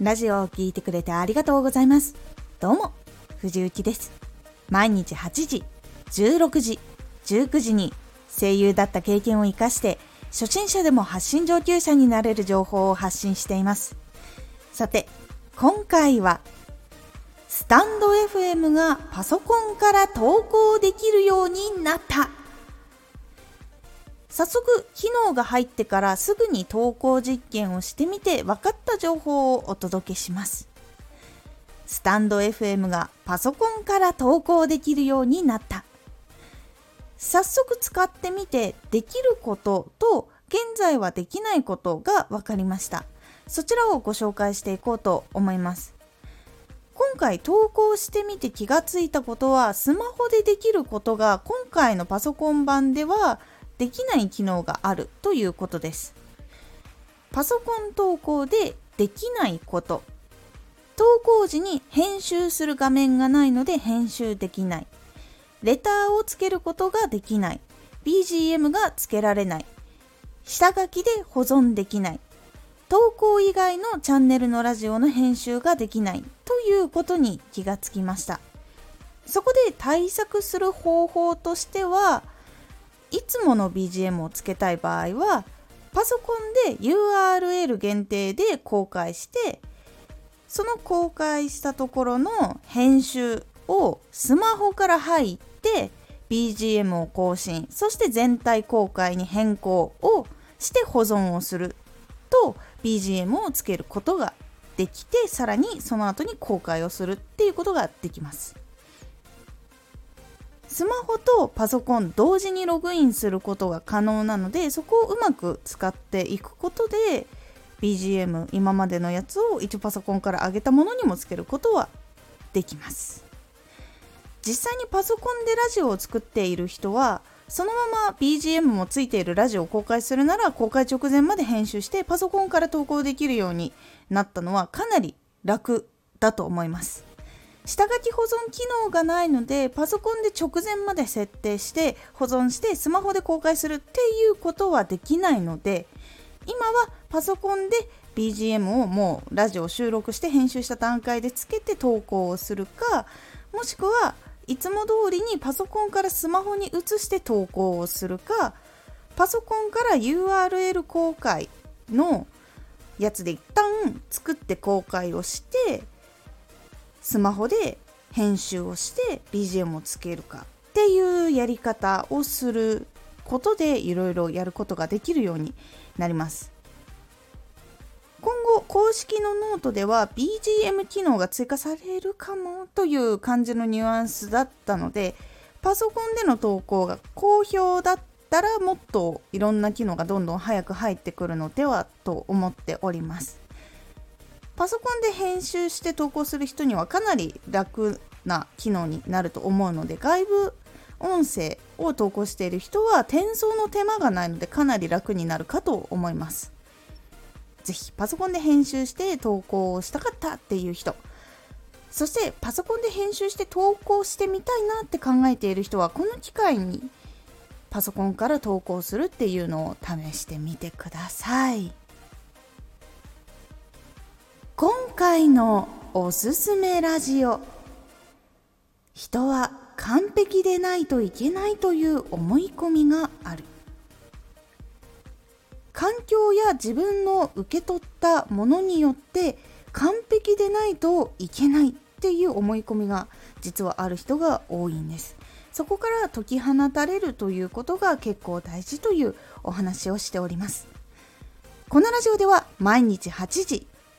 ラジオを聴いてくれてありがとうございます。どうも、藤幸です。毎日8時、16時、19時に声優だった経験を活かして、初心者でも発信上級者になれる情報を発信しています。さて、今回は、スタンド FM がパソコンから投稿できるようになった早速機能が入ってからすぐに投稿実験をしてみて分かった情報をお届けします。スタンド FM がパソコンから投稿できるようになった。早速使ってみてできることと現在はできないことが分かりました。そちらをご紹介していこうと思います。今回投稿してみて気がついたことはスマホでできることが今回のパソコン版ではできない機能があるということです。パソコン投稿でできないこと。投稿時に編集する画面がないので編集できない。レターをつけることができない。BGM がつけられない。下書きで保存できない。投稿以外のチャンネルのラジオの編集ができないということに気がつきました。そこで対策する方法としてはつもの BGM をつけたい場合はパソコンで URL 限定で公開してその公開したところの編集をスマホから入って BGM を更新そして全体公開に変更をして保存をすると BGM をつけることができてさらにその後に公開をするっていうことができます。スマホとパソコン同時にログインすることが可能なのでそこをうまく使っていくことで BGM 今までのやつを一応パソコンから上げたものにもつけることはできます。実際にパソコンでラジオを作っている人はそのまま BGM もついているラジオを公開するなら公開直前まで編集してパソコンから投稿できるようになったのはかなり楽だと思います。下書き保存機能がないのでパソコンで直前まで設定して保存してスマホで公開するっていうことはできないので今はパソコンで BGM をもうラジオ収録して編集した段階でつけて投稿をするかもしくはいつも通りにパソコンからスマホに移して投稿をするかパソコンから URL 公開のやつで一旦作って公開をしてスマホで編集をして BGM をつけるかっていうやり方をすることでいろいろやることができるようになります。今後公式のノートでは BGM 機能が追加されるかもという感じのニュアンスだったのでパソコンでの投稿が好評だったらもっといろんな機能がどんどん早く入ってくるのではと思っております。パソコンで編集して投稿する人にはかなり楽な機能になると思うので外部音声を投稿している人は転送の手間がないのでかなり楽になるかと思います。ぜひパソコンで編集して投稿をしたかったっていう人そしてパソコンで編集して投稿してみたいなって考えている人はこの機会にパソコンから投稿するっていうのを試してみてください。今回のおすすめラジオ。人は完璧でないといけないという思い込みがある。環境や自分の受け取ったものによって完璧でないといけないっていう思い込みが実はある人が多いんです。そこから解き放たれるということが結構大事というお話をしております。このラジオでは毎日8時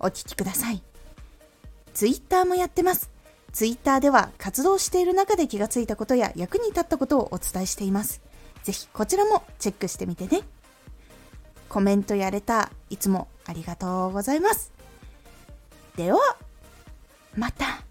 お聞きください。Twitter もやってます。Twitter では活動している中で気がついたことや役に立ったことをお伝えしています。ぜひこちらもチェックしてみてね。コメントやれたいつもありがとうございます。ではまた